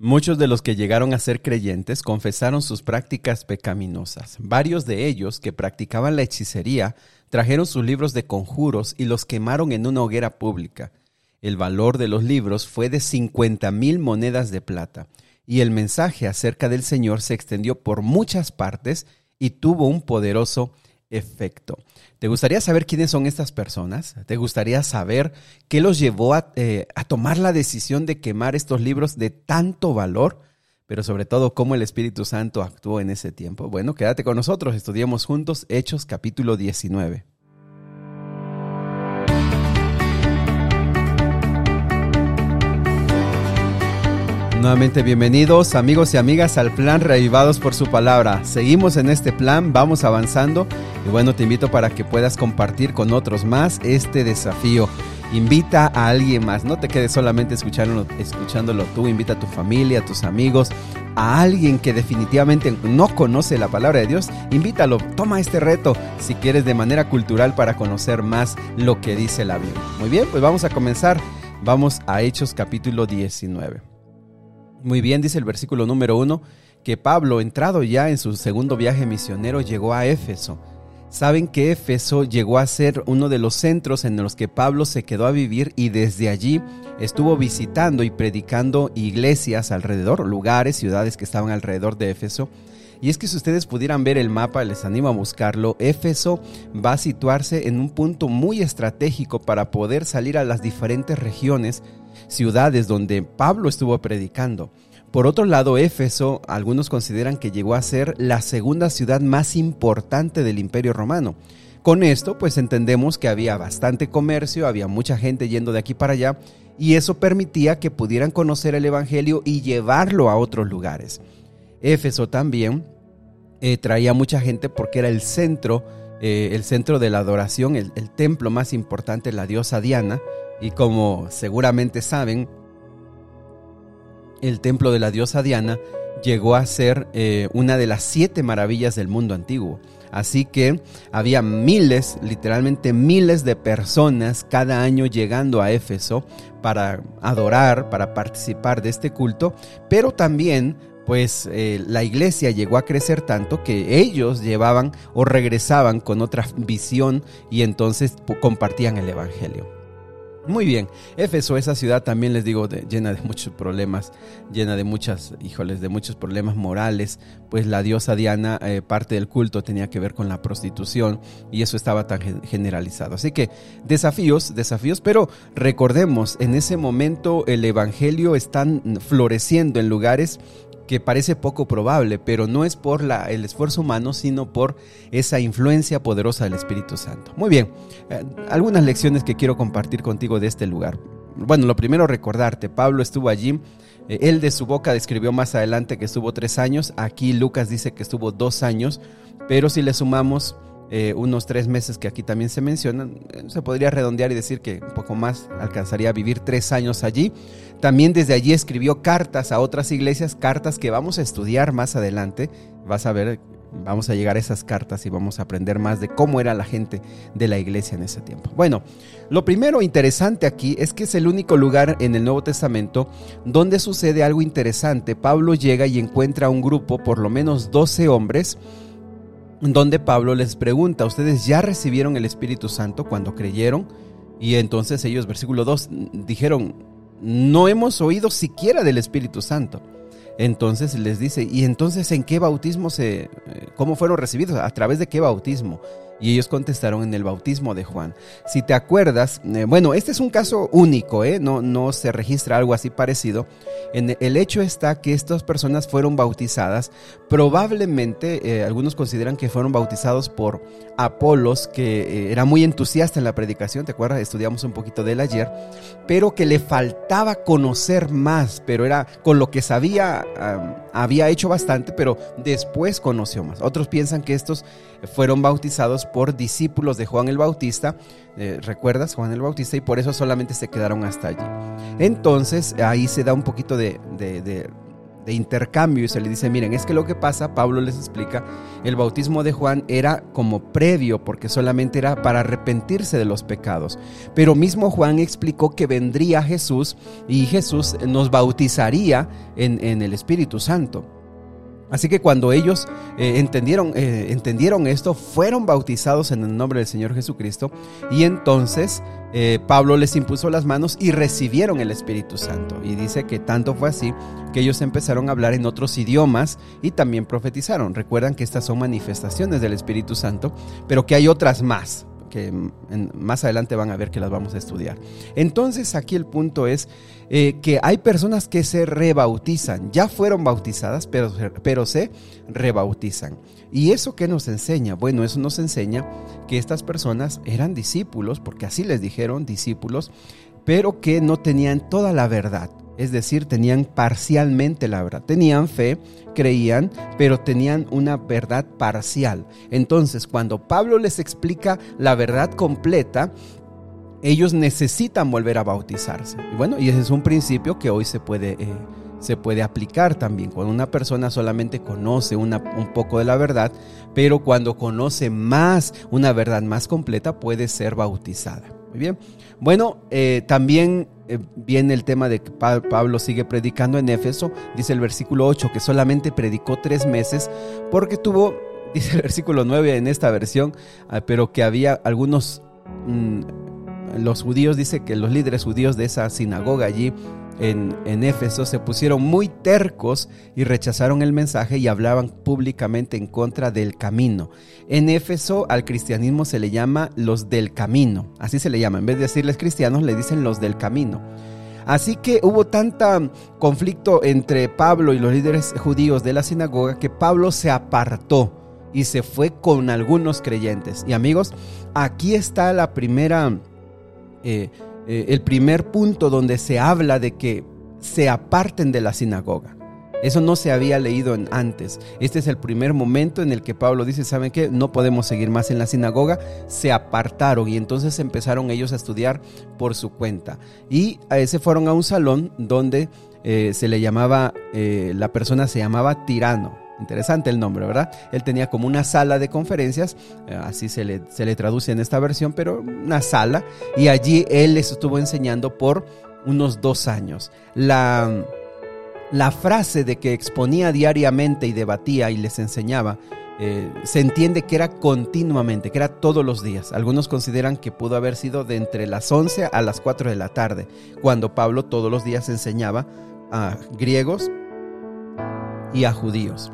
Muchos de los que llegaron a ser creyentes confesaron sus prácticas pecaminosas. Varios de ellos que practicaban la hechicería trajeron sus libros de conjuros y los quemaron en una hoguera pública. El valor de los libros fue de 50 mil monedas de plata, y el mensaje acerca del Señor se extendió por muchas partes y tuvo un poderoso efecto. ¿Te gustaría saber quiénes son estas personas? ¿Te gustaría saber qué los llevó eh, a, tomar la decisión de quemar estos libros de tanto valor? Pero sobre todo, cómo el Espíritu Santo actuó en ese tiempo. Bueno, quédate con nosotros, estudiemos juntos Hechos capítulo 19. Nuevamente bienvenidos amigos y amigas al plan Reavivados por su palabra. Seguimos en este plan, vamos avanzando y bueno, te invito para que puedas compartir con otros más este desafío. Invita a alguien más, no te quedes solamente escuchándolo, escuchándolo tú, invita a tu familia, a tus amigos, a alguien que definitivamente no conoce la palabra de Dios, invítalo, toma este reto si quieres de manera cultural para conocer más lo que dice la Biblia. Muy bien, pues vamos a comenzar. Vamos a Hechos capítulo 19. Muy bien, dice el versículo número uno, que Pablo, entrado ya en su segundo viaje misionero, llegó a Éfeso. Saben que Éfeso llegó a ser uno de los centros en los que Pablo se quedó a vivir y desde allí estuvo visitando y predicando iglesias alrededor, lugares, ciudades que estaban alrededor de Éfeso. Y es que si ustedes pudieran ver el mapa, les animo a buscarlo, Éfeso va a situarse en un punto muy estratégico para poder salir a las diferentes regiones ciudades donde Pablo estuvo predicando. Por otro lado, Éfeso, algunos consideran que llegó a ser la segunda ciudad más importante del Imperio Romano. Con esto, pues entendemos que había bastante comercio, había mucha gente yendo de aquí para allá, y eso permitía que pudieran conocer el Evangelio y llevarlo a otros lugares. Éfeso también eh, traía mucha gente porque era el centro, eh, el centro de la adoración, el, templo más importante, la diosa Diana, y como seguramente saben, el templo de la diosa Diana llegó a ser eh, una de las siete maravillas del mundo antiguo. Así que había miles, literalmente miles de personas cada año llegando a Éfeso para adorar, para participar de este culto, pero también pues eh, la iglesia llegó a crecer tanto que ellos llevaban o regresaban con otra visión y entonces compartían el Evangelio. Muy bien, Éfeso, esa ciudad también les digo llena de muchos problemas, llena de muchas, híjoles, de muchos problemas morales, pues la diosa Diana, eh, parte del culto tenía que ver con la prostitución y eso estaba tan generalizado. Así que desafíos, desafíos, pero recordemos, en ese momento el Evangelio está floreciendo en lugares que parece poco probable, pero no es por la, el esfuerzo humano, sino por esa influencia poderosa del Espíritu Santo. Muy bien, eh, algunas lecciones que quiero compartir contigo de este lugar. Bueno, lo primero recordarte, Pablo estuvo allí, eh, él de su boca describió más adelante que estuvo tres años, aquí Lucas dice que estuvo dos años, pero si le sumamos eh, unos tres meses que aquí también se mencionan, se podría redondear y decir que un poco más alcanzaría a vivir tres años allí. También desde allí escribió cartas a otras iglesias, cartas que vamos a estudiar más adelante. Vas a ver, vamos a llegar a esas cartas y vamos a aprender más de cómo era la gente de la iglesia en ese tiempo. Bueno, lo primero interesante aquí es que es el único lugar en el Nuevo Testamento donde sucede algo interesante. Pablo llega y encuentra un grupo, por lo menos 12 hombres, donde Pablo les pregunta, ¿ustedes ya recibieron el Espíritu Santo cuando creyeron? Y entonces ellos, versículo 2, dijeron, no hemos oído siquiera del Espíritu Santo. Entonces les dice, ¿y entonces en qué bautismo se, eh, cómo fueron recibidos? ¿A través de qué bautismo? Y ellos contestaron en el bautismo de Juan. Si te acuerdas, eh, bueno, este es un caso único, ¿eh? no, no se registra algo así parecido. El hecho está que estas personas fueron bautizadas, probablemente eh, algunos consideran que fueron bautizados por Apolos, que era muy entusiasta en la predicación, ¿te acuerdas? Estudiamos un poquito de él ayer, pero que le faltaba conocer más, pero era con lo que sabía, había hecho bastante, pero después conoció más. Otros piensan que estos fueron bautizados por discípulos de Juan el Bautista. Eh, ¿Recuerdas? Juan el Bautista y por eso solamente se quedaron hasta allí. Entonces ahí se da un poquito de, de intercambio y se le dice, miren, es que lo que pasa, Pablo les explica, el bautismo de Juan era como previo porque solamente era para arrepentirse de los pecados. Pero mismo Juan explicó que vendría Jesús y Jesús nos bautizaría en, en el Espíritu Santo. Así que cuando ellos eh, entendieron, eh, entendieron esto, fueron bautizados en el nombre del Señor Jesucristo y entonces eh, Pablo les impuso las manos y recibieron el Espíritu Santo. Y dice que tanto fue así que ellos empezaron a hablar en otros idiomas y también profetizaron. Recuerdan que estas son manifestaciones del Espíritu Santo, pero que hay otras más que más adelante van a ver que las vamos a estudiar. Entonces aquí el punto es eh, que hay personas que se rebautizan, ya fueron bautizadas, pero, pero se rebautizan. ¿Y eso qué nos enseña? Bueno, eso nos enseña que estas personas eran discípulos, porque así les dijeron discípulos, pero que no tenían toda la verdad. Es decir, tenían parcialmente la verdad. Tenían fe, creían, pero tenían una verdad parcial. Entonces, cuando Pablo les explica la verdad completa, ellos necesitan volver a bautizarse. Y bueno, y ese es un principio que hoy se puede, eh, se puede aplicar también. Cuando una persona solamente conoce una, un poco de la verdad, pero cuando conoce más, una verdad más completa, puede ser bautizada. Muy bien. Bueno, eh, también eh, viene el tema de que Pablo sigue predicando en Éfeso. Dice el versículo 8 que solamente predicó tres meses porque tuvo, dice el versículo 9 en esta versión, ah, pero que había algunos, mm, los judíos, dice que los líderes judíos de esa sinagoga allí en, Éfeso se pusieron muy tercos y rechazaron el mensaje y hablaban públicamente en contra del camino. En Éfeso al cristianismo se le llama los del camino, así se le llama, en vez de decirles cristianos le dicen los del camino. Así que hubo tanta conflicto entre Pablo y los líderes judíos de la sinagoga que Pablo se apartó y se fue con algunos creyentes. Y amigos, aquí está la primera... Eh, eh, el primer punto donde se habla de que se aparten de la sinagoga. Eso no se había leído antes. Este es el primer momento en el que Pablo dice, ¿saben qué? No podemos seguir más en la sinagoga. Se apartaron y entonces empezaron ellos a estudiar por su cuenta. Y se fueron a un salón donde eh, se le llamaba, eh, la persona se llamaba tirano. Interesante el nombre, ¿verdad? Él tenía como una sala de conferencias, eh, así se le, se le traduce en esta versión, pero una sala, y allí él les estuvo enseñando por unos dos años. La, la frase de que exponía diariamente y debatía y les enseñaba, eh, se entiende que era continuamente, que era todos los días. Algunos consideran que pudo haber sido de entre las 11 a las 4 de la tarde, cuando Pablo todos los días enseñaba a griegos y a judíos.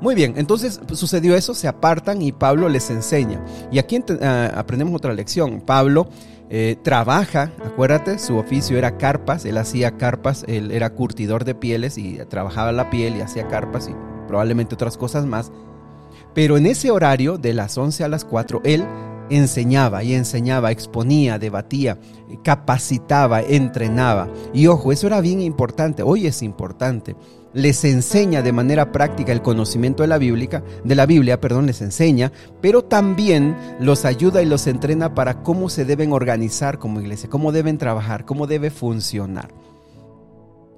Muy bien, entonces sucedió eso, se apartan y Pablo les enseña. Y aquí ah, aprendemos otra lección. Pablo eh, trabaja, acuérdate, su oficio era carpas, él hacía carpas, él era curtidor de pieles y trabajaba la piel y hacía carpas y probablemente otras cosas más. Pero en ese horario, de las 11 a las 4, él enseñaba y enseñaba, exponía, debatía, capacitaba, entrenaba. Y ojo, eso era bien importante, hoy es importante les enseña de manera práctica el conocimiento de la Biblia, de la Biblia, perdón, les enseña, pero también los ayuda y los entrena para cómo se deben organizar como iglesia, cómo deben trabajar, cómo debe funcionar.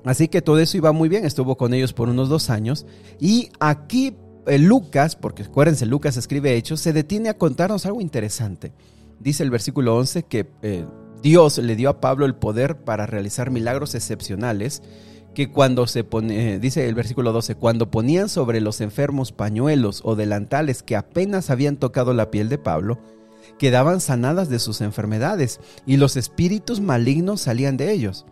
Así que todo eso iba muy bien, estuvo con ellos por unos dos años y aquí eh, Lucas, porque acuérdense, Lucas escribe hechos, se detiene a contarnos algo interesante. Dice el versículo 11 que eh, Dios le dio a Pablo el poder para realizar milagros excepcionales que cuando se pone, dice el versículo 12, cuando ponían sobre los enfermos pañuelos o delantales que apenas habían tocado la piel de Pablo, quedaban sanadas de sus enfermedades y los espíritus malignos salían de ellos.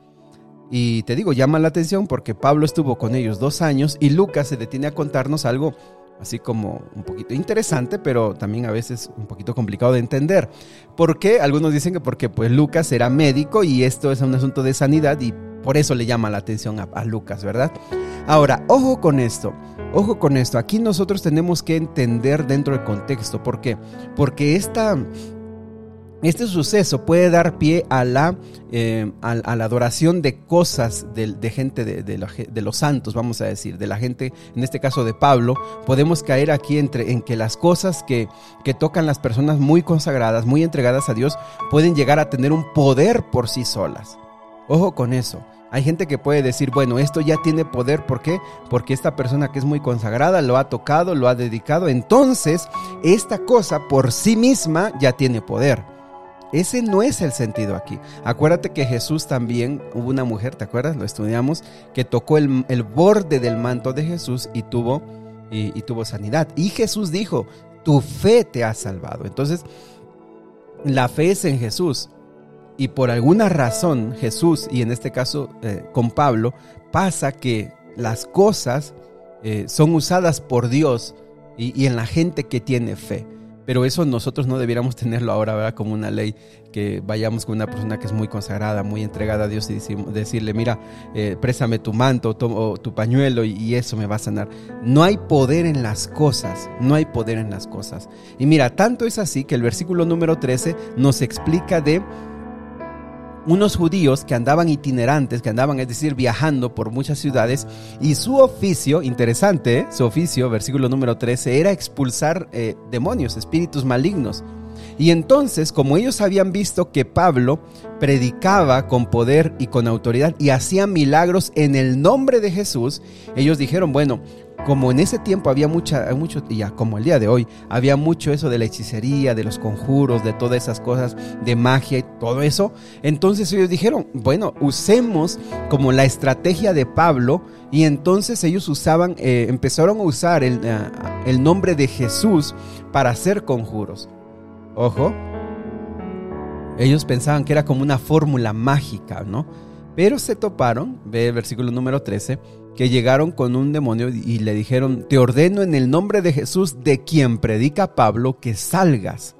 Y te digo, llama la atención porque Pablo estuvo con ellos dos años y Lucas se detiene a contarnos algo así como un poquito interesante, pero también a veces un poquito complicado de entender. ¿Por qué? Algunos dicen que porque pues Lucas era médico y esto es un asunto de sanidad y por eso le llama la atención a, Lucas, ¿verdad? Ahora, ojo con esto. Ojo con esto, aquí nosotros tenemos que entender dentro del contexto. ¿Por qué? Porque esta, este suceso puede dar pie a la, eh, a, la adoración de cosas de, gente de, de, los santos, vamos a decir, de la gente, en este caso de Pablo. Podemos caer aquí entre, en que las cosas que, que tocan las personas muy consagradas, muy entregadas a Dios, pueden llegar a tener un poder por sí solas. Ojo con eso. Hay gente que puede decir, bueno, esto ya tiene poder, ¿por qué? Porque esta persona que es muy consagrada lo ha tocado, lo ha dedicado, entonces esta cosa por sí misma ya tiene poder. Ese no es el sentido aquí. Acuérdate que Jesús también, hubo una mujer, ¿te acuerdas? Lo estudiamos, que tocó el, borde del manto de Jesús y tuvo, y tuvo sanidad. Y Jesús dijo, tu fe te ha salvado. Entonces, la fe es en Jesús. Y por alguna razón Jesús, y en este caso eh, con Pablo, pasa que las cosas eh, son usadas por Dios y, en la gente que tiene fe. Pero eso nosotros no debiéramos tenerlo ahora, ¿verdad? Como una ley, que vayamos con una persona que es muy consagrada, muy entregada a Dios y decirle, mira, eh, préstame tu manto o tu pañuelo y eso me va a sanar. No hay poder en las cosas, no hay poder en las cosas. Y mira, tanto es así que el versículo número 13 nos explica de unos judíos que andaban itinerantes, que andaban, es decir, viajando por muchas ciudades, y su oficio, interesante, ¿eh? su oficio, versículo número 13, era expulsar eh, demonios, espíritus malignos. Y entonces, como ellos habían visto que Pablo predicaba con poder y con autoridad y hacía milagros en el nombre de Jesús, ellos dijeron, bueno, como en ese tiempo había mucha, mucho, ya como el día de hoy, había mucho eso de la hechicería, de los conjuros, de todas esas cosas, de magia y todo eso, entonces ellos dijeron, bueno, usemos como la estrategia de Pablo y entonces ellos usaban, eh, empezaron a usar el, eh, el nombre de Jesús para hacer conjuros. Ojo, ellos pensaban que era como una fórmula mágica, ¿no? Pero se toparon, ve el versículo número 13, que llegaron con un demonio y le dijeron, te ordeno en el nombre de Jesús, de quien predica Pablo, que salgas.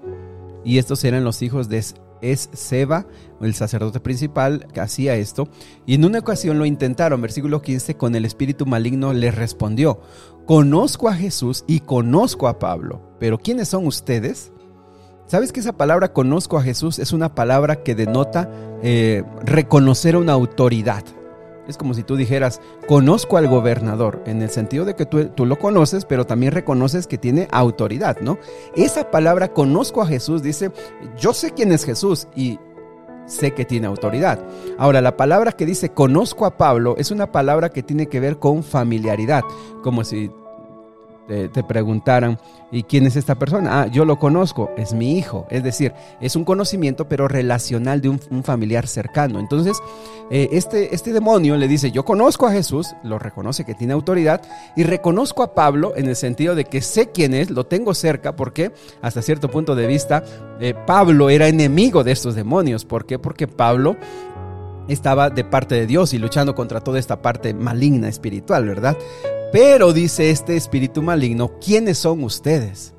Y estos eran los hijos de es Seba, el sacerdote principal, que hacía esto. Y en una ocasión lo intentaron, versículo 15, con el espíritu maligno les respondió, conozco a Jesús y conozco a Pablo, pero ¿quiénes son ustedes? ¿Sabes que esa palabra conozco a Jesús es una palabra que denota eh, reconocer una autoridad? Es como si tú dijeras, conozco al gobernador, en el sentido de que tú, tú, lo conoces, pero también reconoces que tiene autoridad, ¿no? Esa palabra conozco a Jesús dice, yo sé quién es Jesús y sé que tiene autoridad. Ahora, la palabra que dice conozco a Pablo es una palabra que tiene que ver con familiaridad, como si te, preguntaran, ¿y quién es esta persona? Ah, yo lo conozco, es mi hijo. Es decir, es un conocimiento pero relacional de un, familiar cercano. Entonces, eh, este, este demonio le dice, yo conozco a Jesús, lo reconoce que tiene autoridad, y reconozco a Pablo en el sentido de que sé quién es, lo tengo cerca, porque hasta cierto punto de vista, eh, Pablo era enemigo de estos demonios. ¿Por qué? Porque Pablo estaba de parte de Dios y luchando contra toda esta parte maligna espiritual, ¿verdad? Pero dice este espíritu maligno, ¿quiénes son ustedes?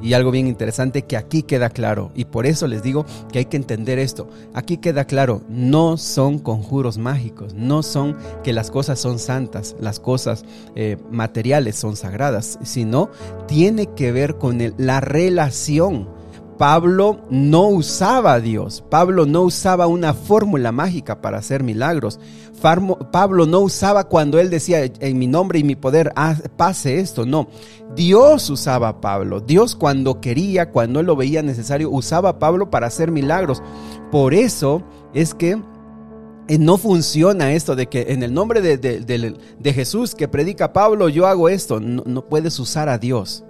Y algo bien interesante que aquí queda claro, y por eso les digo que hay que entender esto. Aquí queda claro, no son conjuros mágicos, no son que las cosas son santas, las cosas eh, materiales son sagradas, sino tiene que ver con la relación Pablo no usaba a Dios, Pablo no usaba una fórmula mágica para hacer milagros. Pablo no usaba cuando él decía en mi nombre y mi poder pase esto, no. Dios usaba a Pablo. Dios cuando quería, cuando él lo veía necesario, usaba a Pablo para hacer milagros. Por eso es que eh, no funciona esto de que en el nombre de, Jesús que predica Pablo yo hago esto. No, no puedes usar a Dios.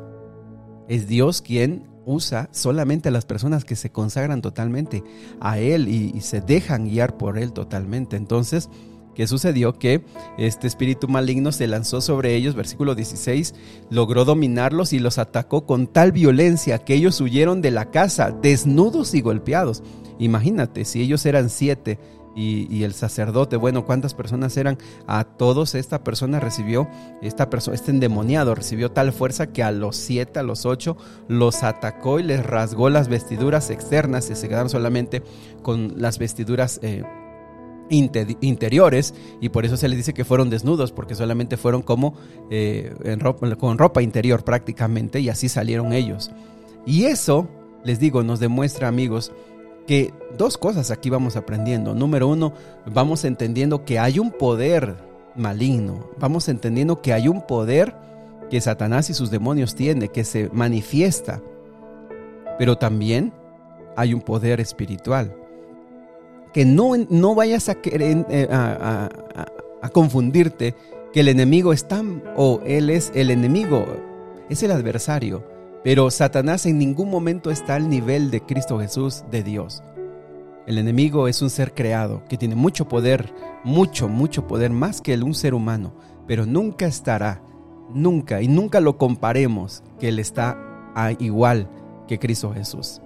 Es Dios quien usa solamente a las personas que se consagran totalmente a Él y, se dejan guiar por Él totalmente. Entonces, ¿qué sucedió? Que este espíritu maligno se lanzó sobre ellos, versículo 16, logró dominarlos y los atacó con tal violencia que ellos huyeron de la casa, desnudos y golpeados. Imagínate, si ellos eran siete y, el sacerdote, bueno, ¿cuántas personas eran? A todos esta persona recibió, esta persona, este endemoniado recibió tal fuerza que a los siete, a los ocho, los atacó y les rasgó las vestiduras externas y se quedaron solamente con las vestiduras eh, interiores y por eso se les dice que fueron desnudos porque solamente fueron como eh, con ropa interior prácticamente y así salieron ellos. Y eso, les digo, nos demuestra amigos que dos cosas aquí vamos aprendiendo. Número uno, vamos entendiendo que hay un poder maligno. Vamos entendiendo que hay un poder que Satanás y sus demonios tienen, que se manifiesta. Pero también hay un poder espiritual. que no, no vayas a, querer, eh, a, a confundirte que el enemigo está o él es el enemigo, es el adversario. Pero Satanás en ningún momento está al nivel de Cristo Jesús, de Dios. El enemigo es un ser creado que tiene mucho poder, mucho, mucho poder, más que un ser humano, pero nunca estará, nunca, y nunca lo comparemos que él está igual que Cristo Jesús.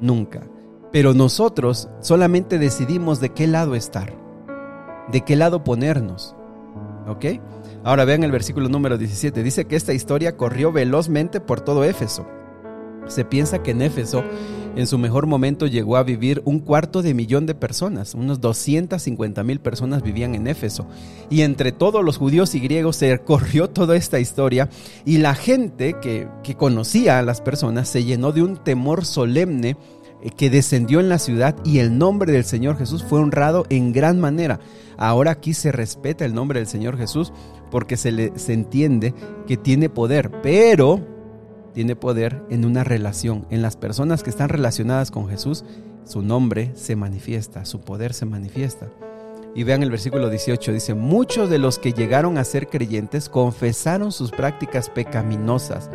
Nunca. Pero nosotros solamente decidimos de qué lado estar, de qué lado ponernos. ¿Ok? Ahora vean el versículo número 17. Dice que esta historia corrió velozmente por todo Éfeso. Se piensa que en Éfeso en su mejor momento llegó a vivir un cuarto de millón de personas, unos 250 mil personas vivían en Éfeso. Y entre todos los judíos y griegos se corrió toda esta historia y la gente que, que conocía a las personas se llenó de un temor solemne eh, que descendió en la ciudad y el nombre del Señor Jesús fue honrado en gran manera. Ahora aquí se respeta el nombre del Señor Jesús porque se, le, se entiende que tiene poder, pero tiene poder en una relación. En las personas que están relacionadas con Jesús, su nombre se manifiesta, su poder se manifiesta. Y vean el versículo 18, dice, muchos de los que llegaron a ser creyentes confesaron sus prácticas pecaminosas.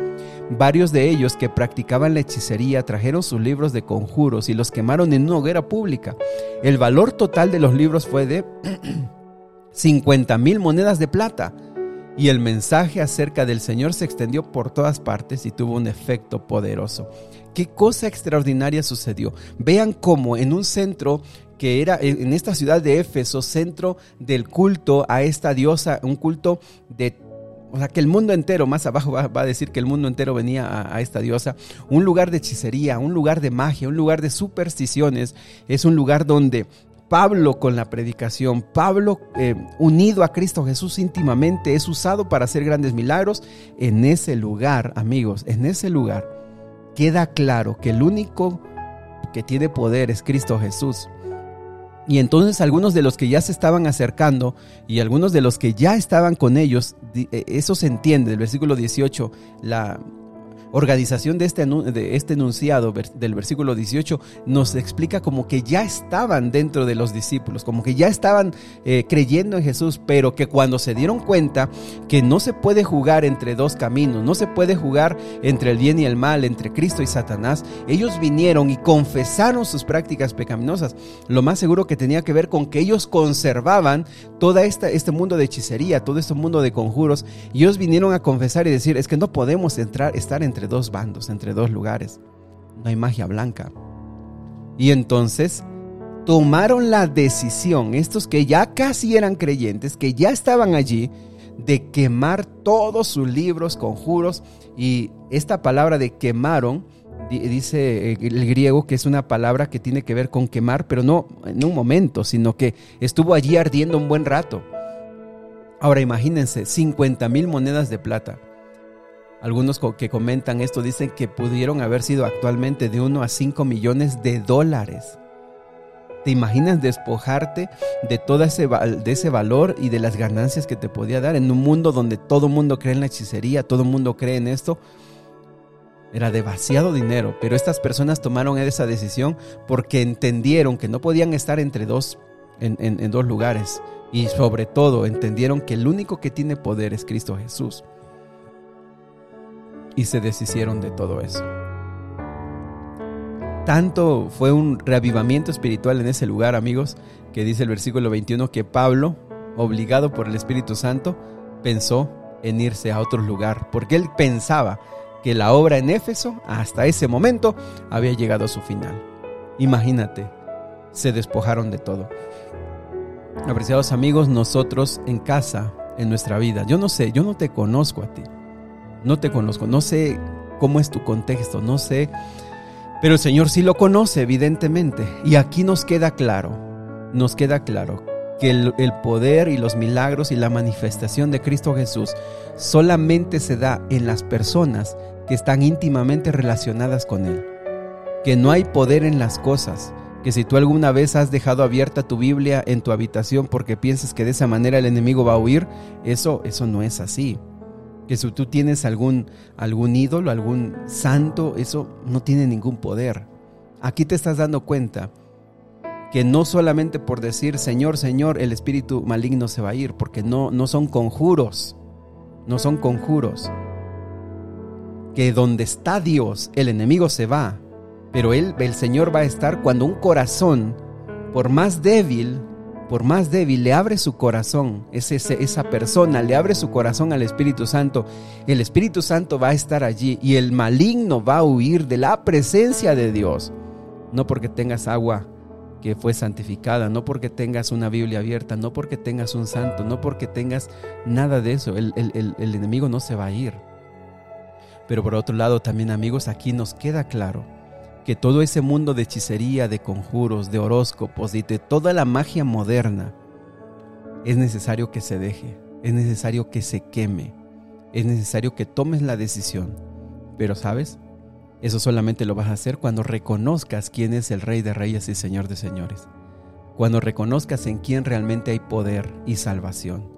Varios de ellos que practicaban la hechicería trajeron sus libros de conjuros y los quemaron en una hoguera pública. El valor total de los libros fue de 50 mil monedas de plata y el mensaje acerca del Señor se extendió por todas partes y tuvo un efecto poderoso. ¿Qué cosa extraordinaria sucedió? Vean cómo en un centro que era en esta ciudad de Éfeso, centro del culto a esta diosa, un culto de o sea, que el mundo entero, más abajo va, a decir que el mundo entero venía a, a, esta diosa. Un lugar de hechicería, un lugar de magia, un lugar de supersticiones. Es un lugar donde Pablo con la predicación, Pablo eh, unido a Cristo Jesús íntimamente, es usado para hacer grandes milagros. En ese lugar, amigos, en ese lugar queda claro que el único que tiene poder es Cristo Jesús. Y entonces algunos de los que ya se estaban acercando y algunos de los que ya estaban con ellos, eh, eso se entiende, el versículo 18, la, organización de este, este enunciado del versículo 18 nos explica como que ya estaban dentro de los discípulos, como que ya estaban eh, creyendo en Jesús, pero que cuando se dieron cuenta que no se puede jugar entre dos caminos, no se puede jugar entre el bien y el mal, entre Cristo y Satanás, ellos vinieron y confesaron sus prácticas pecaminosas. Lo más seguro que tenía que ver con que ellos conservaban todo este mundo de hechicería, todo este mundo de conjuros, y ellos vinieron a confesar y decir, es que no podemos entrar, estar entre entre dos bandos, entre dos lugares. No hay magia blanca. Y entonces tomaron la decisión, estos que ya casi eran creyentes, que ya estaban allí, de quemar todos sus libros, conjuros. Y esta palabra de quemaron, dice el griego que es una palabra que tiene que ver con quemar, pero no en un momento, sino que estuvo allí ardiendo un buen rato. Ahora imagínense, 50 mil monedas de plata. Algunos que comentan esto dicen que pudieron haber sido actualmente de 1 a 5 millones de dólares. ¿Te imaginas despojarte de todo ese, de ese valor y de las ganancias que te podía dar en un mundo donde todo el mundo cree en la hechicería, todo el mundo cree en esto? Era demasiado dinero, pero estas personas tomaron esa decisión porque entendieron que no podían estar entre dos, en dos lugares. Y sobre todo entendieron que el único que tiene poder es Cristo Jesús y se deshicieron de todo eso. Tanto fue un reavivamiento espiritual en ese lugar, amigos, que dice el versículo 21 que Pablo, obligado por el Espíritu Santo, pensó en irse a otro lugar, porque él pensaba que la obra en Éfeso, hasta ese momento, había llegado a su final. Imagínate, se despojaron de todo. Apreciados amigos, nosotros en casa, en nuestra vida, yo no sé, yo no te conozco a ti, no te conozco, no sé cómo es tu contexto, no sé, pero el Señor sí lo conoce, evidentemente. Y aquí nos queda claro, nos queda claro que el, poder y los milagros y la manifestación de Cristo Jesús solamente se da en las personas que están íntimamente relacionadas con Él. Que no hay poder en las cosas. Que si tú alguna vez has dejado abierta tu Biblia en tu habitación porque piensas que de esa manera el enemigo va a huir, eso, eso no es así que si tú tienes algún, algún ídolo, algún santo, eso no tiene ningún poder. Aquí te estás dando cuenta que no solamente por decir Señor, Señor, el espíritu maligno se va a ir, porque no, no son conjuros, no son conjuros. Que donde está Dios, el enemigo se va, pero el Señor va a estar cuando un corazón, por más débil, por más débil, le abre su corazón, es esa persona le abre su corazón al Espíritu Santo, el Espíritu Santo va a estar allí y el maligno va a huir de la presencia de Dios. No porque tengas agua que fue santificada, no porque tengas una Biblia abierta, no porque tengas un santo, no porque tengas nada de eso, el enemigo no se va a ir. Pero por otro lado también amigos, aquí nos queda claro que todo ese mundo de hechicería, de conjuros, de horóscopos y de toda la magia moderna, es necesario que se deje, es necesario que se queme, es necesario que tomes la decisión. Pero sabes, eso solamente lo vas a hacer cuando reconozcas quién es el Rey de Reyes y Señor de Señores, cuando reconozcas en quién realmente hay poder y salvación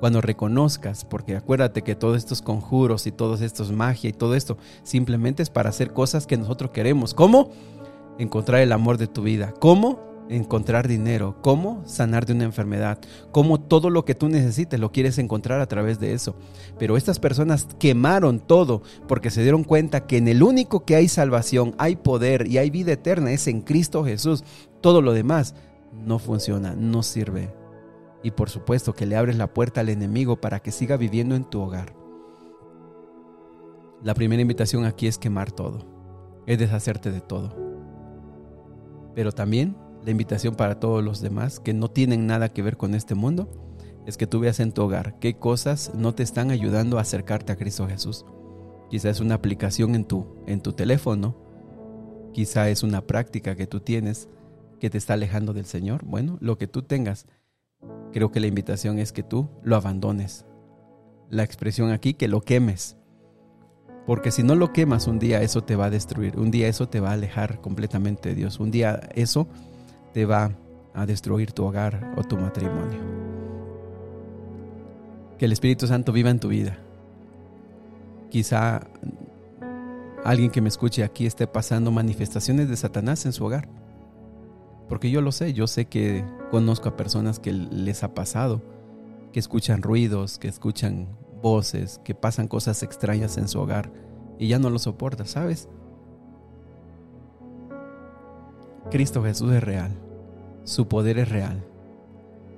cuando reconozcas, porque acuérdate que todos estos conjuros y todos estos magia y todo esto simplemente es para hacer cosas que nosotros queremos. ¿Cómo? Encontrar el amor de tu vida. ¿Cómo? Encontrar dinero. ¿Cómo? Sanar de una enfermedad. ¿Cómo todo lo que tú necesites lo quieres encontrar a través de eso? Pero estas personas quemaron todo porque se dieron cuenta que en el único que hay salvación, hay poder y hay vida eterna es en Cristo Jesús. Todo lo demás no funciona, no sirve y por supuesto que le abres la puerta al enemigo para que siga viviendo en tu hogar. La primera invitación aquí es quemar todo, es deshacerte de todo. Pero también la invitación para todos los demás que no tienen nada que ver con este mundo es que tú veas en tu hogar qué cosas no te están ayudando a acercarte a Cristo Jesús. Quizá es una aplicación en tu, en tu teléfono, quizá es una práctica que tú tienes que te está alejando del Señor. Bueno, lo que tú tengas creo que la invitación es que tú lo abandones. La expresión aquí, que lo quemes. Porque si no lo quemas un día, eso te va a destruir. Un día eso te va a alejar completamente de Dios. Un día eso te va a destruir tu hogar o tu matrimonio. Que el Espíritu Santo viva en tu vida. Quizá alguien que me escuche aquí esté pasando manifestaciones de Satanás en su hogar. Porque yo lo sé, yo sé que Conozco a personas que les ha pasado, que escuchan ruidos, que escuchan voces, que pasan cosas extrañas en su hogar y ya no lo soporta, ¿sabes? Cristo Jesús es real, su poder es real.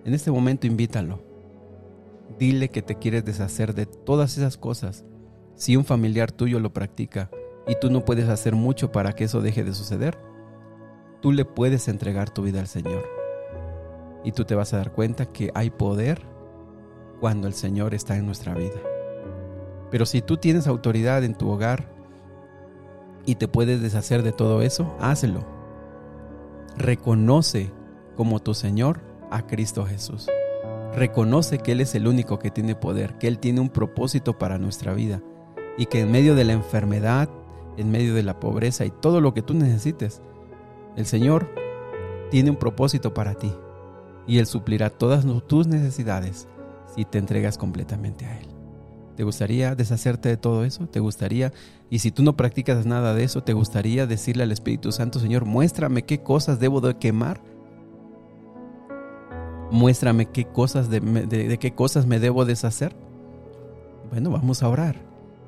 En este momento invítalo. Dile que te quieres deshacer de todas esas cosas. Si un familiar tuyo lo practica y tú no puedes hacer mucho para que eso deje de suceder, tú le puedes entregar tu vida al Señor. Y tú te vas a dar cuenta que hay poder cuando el Señor está en nuestra vida. Pero si tú tienes autoridad en tu hogar y te puedes deshacer de todo eso, hazlo. Reconoce como tu Señor a Cristo Jesús. Reconoce que Él es el único que tiene poder, que Él tiene un propósito para nuestra vida y que en medio de la enfermedad, en medio de la pobreza y todo lo que tú necesites, el Señor tiene un propósito para ti y Él suplirá todas tus necesidades si te entregas completamente a Él. ¿Te gustaría deshacerte de todo eso? ¿Te gustaría, y si tú no practicas nada de eso, te gustaría decirle al Espíritu Santo, Señor, muéstrame qué cosas debo de quemar? Muéstrame qué cosas de, de qué cosas me debo deshacer. Bueno, vamos a orar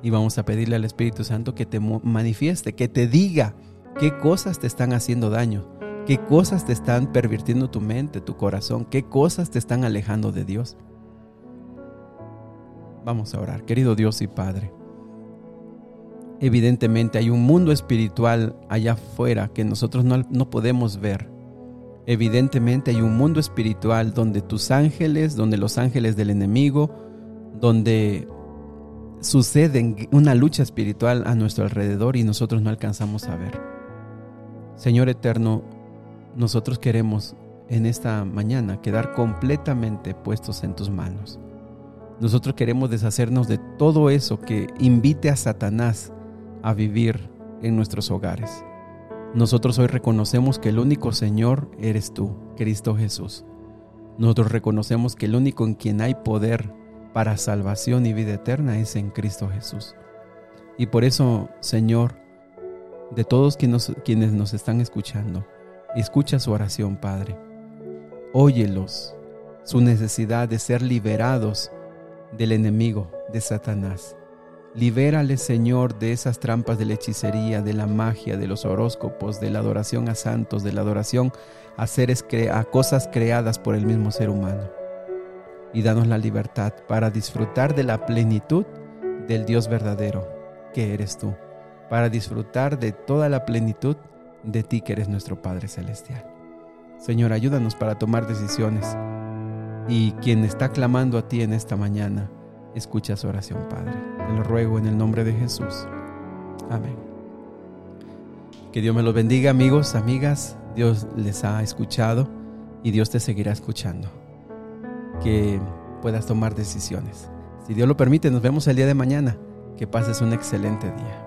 y vamos a pedirle al Espíritu Santo que te manifieste, que te diga qué cosas te están haciendo daño, ¿Qué cosas te están pervirtiendo tu mente, tu corazón? ¿Qué cosas te están alejando de Dios? Vamos a orar, querido Dios y Padre. Evidentemente hay un mundo espiritual allá afuera que nosotros no, no podemos ver. Evidentemente hay un mundo espiritual donde tus ángeles, donde los ángeles del enemigo, donde sucede una lucha espiritual a nuestro alrededor y nosotros no alcanzamos a ver. Señor eterno, nosotros queremos en esta mañana quedar completamente puestos en tus manos. Nosotros queremos deshacernos de todo eso que invite a Satanás a vivir en nuestros hogares. Nosotros hoy reconocemos que el único Señor eres tú, Cristo Jesús. Nosotros reconocemos que el único en quien hay poder para salvación y vida eterna es en Cristo Jesús. Y por eso, Señor, de todos quienes nos están escuchando, Escucha su oración, Padre. Óyelos, su necesidad de ser liberados del enemigo, de Satanás. Libérale, Señor, de esas trampas de la hechicería, de la magia, de los horóscopos, de la adoración a santos, de la adoración a seres a cosas creadas por el mismo ser humano. Y danos la libertad para disfrutar de la plenitud del Dios verdadero, que eres tú, para disfrutar de toda la plenitud de ti que eres nuestro Padre Celestial. Señor, ayúdanos para tomar decisiones. Y quien está clamando a ti en esta mañana, escucha su oración, Padre. Te lo ruego en el nombre de Jesús. Amén. Que Dios me los bendiga, amigos, amigas. Dios les ha escuchado y Dios te seguirá escuchando. Que puedas tomar decisiones. Si Dios lo permite, nos vemos el día de mañana. Que pases un excelente día.